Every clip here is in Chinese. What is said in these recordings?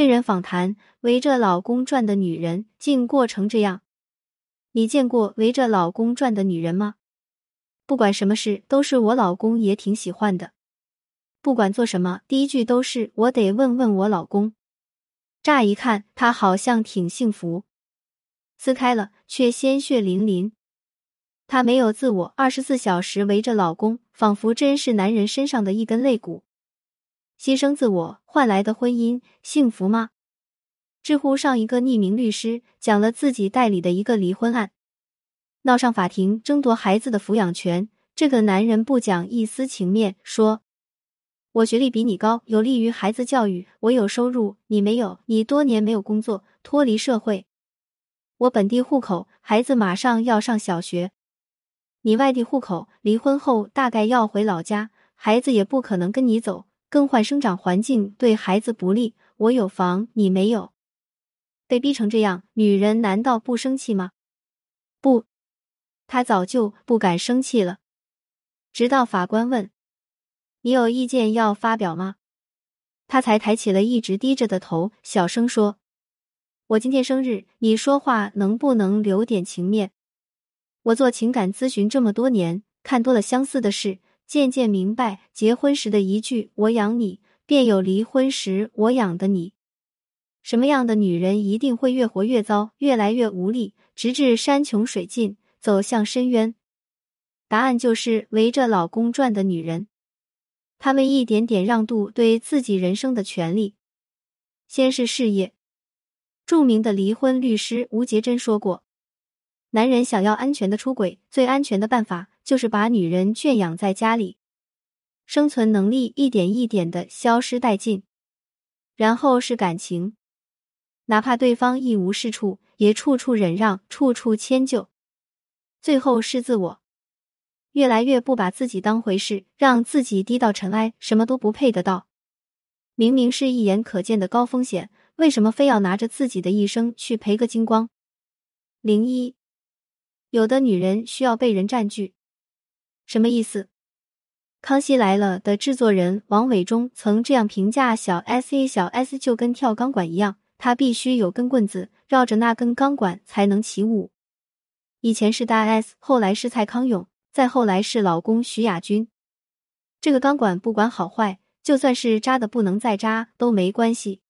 真人访谈：围着老公转的女人竟过成这样。你见过围着老公转的女人吗？不管什么事都是我老公也挺喜欢的。不管做什么，第一句都是我得问问我老公。乍一看，他好像挺幸福，撕开了却鲜血淋淋。他没有自我，二十四小时围着老公，仿佛真是男人身上的一根肋骨。牺牲自我换来的婚姻幸福吗？知乎上一个匿名律师讲了自己代理的一个离婚案，闹上法庭争夺孩子的抚养权。这个男人不讲一丝情面，说：“我学历比你高，有利于孩子教育；我有收入，你没有，你多年没有工作，脱离社会。我本地户口，孩子马上要上小学。”你外地户口，离婚后大概要回老家，孩子也不可能跟你走，更换生长环境对孩子不利。我有房，你没有，被逼成这样，女人难道不生气吗？不，她早就不敢生气了。直到法官问：“你有意见要发表吗？”她才抬起了一直低着的头，小声说：“我今天生日，你说话能不能留点情面？”我做情感咨询这么多年，看多了相似的事，渐渐明白，结婚时的一句“我养你”，便有离婚时“我养的你”。什么样的女人一定会越活越糟，越来越无力，直至山穷水尽，走向深渊？答案就是围着老公转的女人。她们一点点让渡对自己人生的权利。先是事业。著名的离婚律师吴杰珍说过。男人想要安全的出轨，最安全的办法就是把女人圈养在家里，生存能力一点一点的消失殆尽。然后是感情，哪怕对方一无是处，也处处忍让，处处迁就。最后是自我，越来越不把自己当回事，让自己低到尘埃，什么都不配得到。明明是一眼可见的高风险，为什么非要拿着自己的一生去赔个精光？零一。有的女人需要被人占据，什么意思？《康熙来了》的制作人王伟忠曾这样评价小 S：“ 小 S 就跟跳钢管一样，她必须有根棍子绕着那根钢管才能起舞。以前是大 S，后来是蔡康永，再后来是老公徐亚军。这个钢管不管好坏，就算是扎的不能再扎都没关系。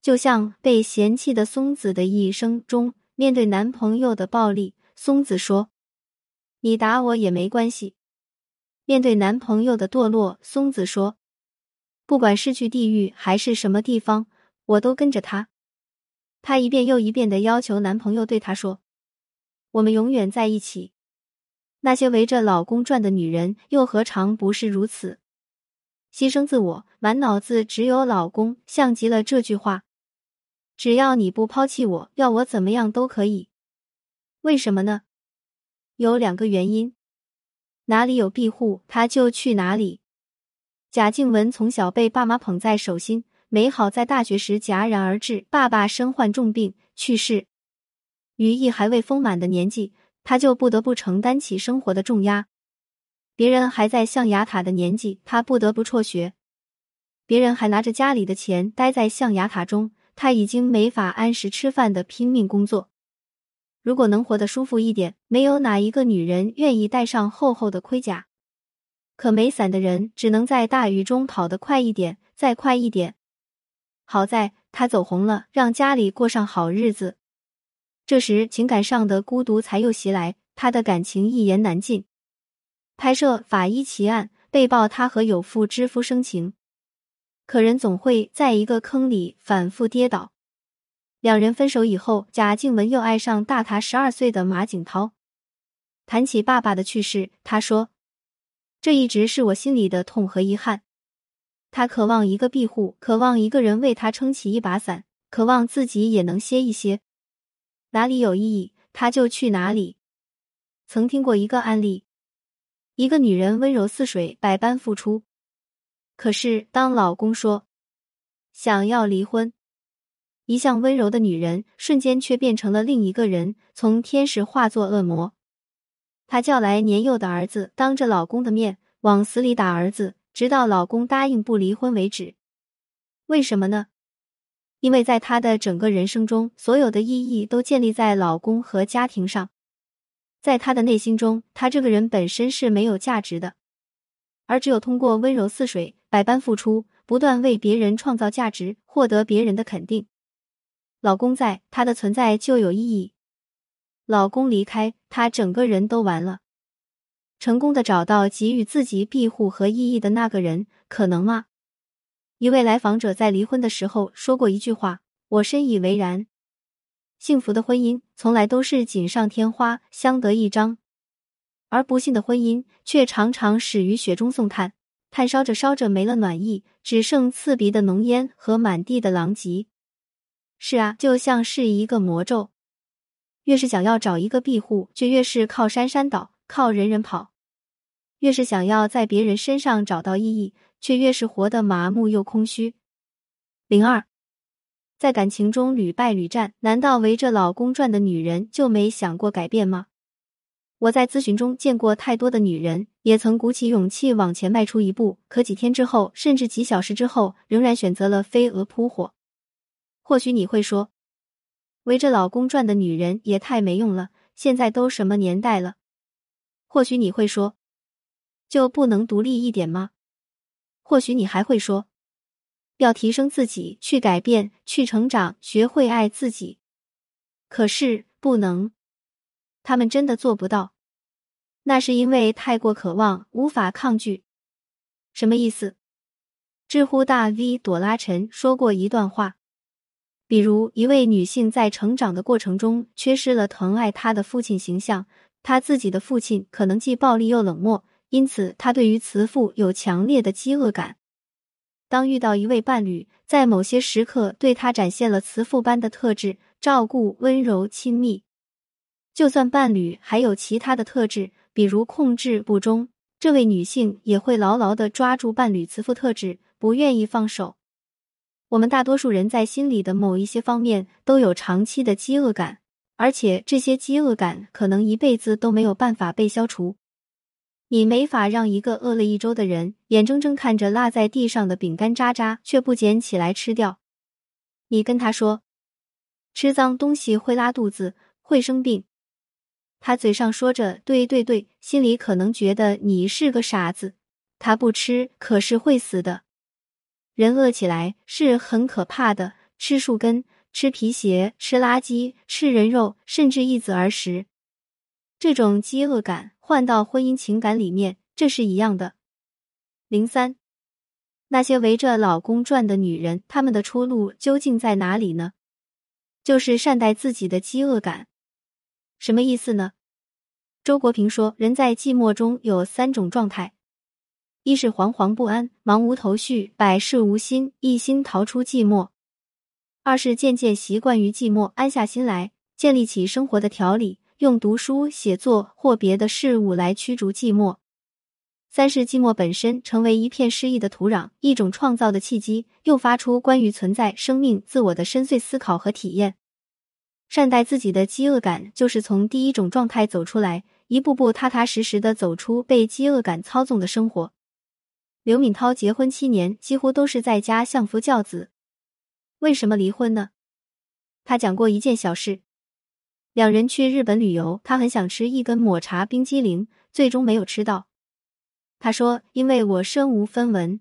就像被嫌弃的松子的一生中，面对男朋友的暴力。”松子说：“你打我也没关系。”面对男朋友的堕落，松子说：“不管是去地狱还是什么地方，我都跟着他。”她一遍又一遍的要求男朋友对她说：“我们永远在一起。”那些围着老公转的女人，又何尝不是如此？牺牲自我，满脑子只有老公，像极了这句话：“只要你不抛弃我，要我怎么样都可以。”为什么呢？有两个原因：哪里有庇护，他就去哪里。贾静雯从小被爸妈捧在手心，美好在大学时戛然而止，爸爸身患重病去世。于毅还未丰满的年纪，他就不得不承担起生活的重压。别人还在象牙塔的年纪，他不得不辍学。别人还拿着家里的钱待在象牙塔中，他已经没法按时吃饭的拼命工作。如果能活得舒服一点，没有哪一个女人愿意戴上厚厚的盔甲。可没伞的人只能在大雨中跑得快一点，再快一点。好在他走红了，让家里过上好日子。这时情感上的孤独才又袭来，他的感情一言难尽。拍摄《法医奇案》，被曝他和有妇之夫生情，可人总会在一个坑里反复跌倒。两人分手以后，贾静雯又爱上大她十二岁的马景涛。谈起爸爸的去世，他说：“这一直是我心里的痛和遗憾。他渴望一个庇护，渴望一个人为他撑起一把伞，渴望自己也能歇一歇。哪里有意义，他就去哪里。”曾听过一个案例：一个女人温柔似水，百般付出，可是当老公说想要离婚。一向温柔的女人，瞬间却变成了另一个人，从天使化作恶魔。她叫来年幼的儿子，当着老公的面往死里打儿子，直到老公答应不离婚为止。为什么呢？因为在她的整个人生中，所有的意义都建立在老公和家庭上。在她的内心中，她这个人本身是没有价值的，而只有通过温柔似水、百般付出，不断为别人创造价值，获得别人的肯定，老公在，他的存在就有意义。老公离开，他整个人都完了。成功的找到给予自己庇护和意义的那个人，可能吗？一位来访者在离婚的时候说过一句话，我深以为然。幸福的婚姻从来都是锦上添花、相得益彰，而不幸的婚姻却常常始于雪中送炭，炭烧着烧着没了暖意，只剩刺鼻的浓烟和满地的狼藉。是啊，就像是一个魔咒，越是想要找一个庇护，却越是靠山山倒，靠人人跑。越是想要在别人身上找到意义，却越是活得麻木又空虚。零二，在感情中屡败屡战，难道围着老公转的女人就没想过改变吗？我在咨询中见过太多的女人，也曾鼓起勇气往前迈出一步，可几天之后，甚至几小时之后，仍然选择了飞蛾扑火。或许你会说，围着老公转的女人也太没用了，现在都什么年代了？或许你会说。就不能独立一点吗？或许你还会说，要提升自己，去改变，去成长，学会爱自己。可是不能，他们真的做不到。那是因为太过渴望，无法抗拒。什么意思？知乎大 V 朵拉陈说过一段话，比如一位女性在成长的过程中缺失了疼爱她的父亲形象，她自己的父亲可能既暴力又冷漠。因此，她对于慈父有强烈的饥饿感。当遇到一位伴侣，在某些时刻对他展现了慈父般的特质，照顾、温柔、亲密，就算伴侣还有其他的特质，比如控制不忠，这位女性也会牢牢的抓住伴侣慈父特质，不愿意放手。我们大多数人在心里的某一些方面都有长期的饥饿感，而且这些饥饿感可能一辈子都没有办法被消除。你没法让一个饿了一周的人眼睁睁看着落在地上的饼干渣渣却不捡起来吃掉。你跟他说，吃脏东西会拉肚子，会生病。他嘴上说着对对对，心里可能觉得你是个傻子。他不吃，可是会死的。人饿起来是很可怕的，吃树根，吃皮鞋，吃垃圾，吃人肉，甚至一子而食。这种饥饿感。换到婚姻情感里面，这是一样的。零三，那些围着老公转的女人，她们的出路究竟在哪里呢？就是善待自己的饥饿感。什么意思呢？周国平说，人在寂寞中有三种状态：一是惶惶不安、茫无头绪、百事无心，一心逃出寂寞；二是渐渐习惯于寂寞，安下心来，建立起生活的条理。用读书、写作或别的事物来驱逐寂寞。三是寂寞本身成为一片诗意的土壤，一种创造的契机，诱发出关于存在、生命、自我的深邃思考和体验。善待自己的饥饿感，就是从第一种状态走出来，一步步踏踏实实的走出被饥饿感操纵的生活。刘敏涛结婚七年，几乎都是在家相夫教子。为什么离婚呢？他讲过一件小事。两人去日本旅游，他很想吃一根抹茶冰激凌，最终没有吃到。他说：“因为我身无分文。”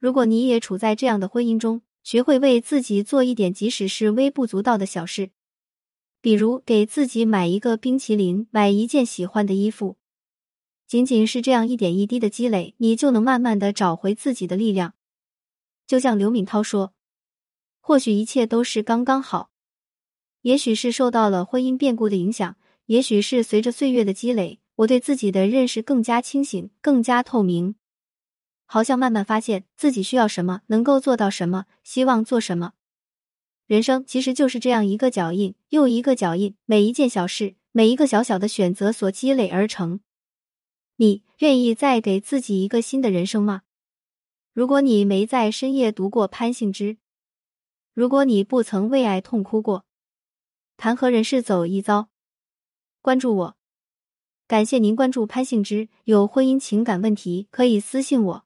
如果你也处在这样的婚姻中，学会为自己做一点，即使是微不足道的小事，比如给自己买一个冰淇淋，买一件喜欢的衣服，仅仅是这样一点一滴的积累，你就能慢慢的找回自己的力量。就像刘敏涛说：“或许一切都是刚刚好。”也许是受到了婚姻变故的影响，也许是随着岁月的积累，我对自己的认识更加清醒、更加透明，好像慢慢发现自己需要什么，能够做到什么，希望做什么。人生其实就是这样一个脚印又一个脚印，每一件小事，每一个小小的选择所积累而成。你愿意再给自己一个新的人生吗？如果你没在深夜读过潘幸之，如果你不曾为爱痛哭过。谈何人世走一遭？关注我，感谢您关注潘幸之。有婚姻情感问题可以私信我。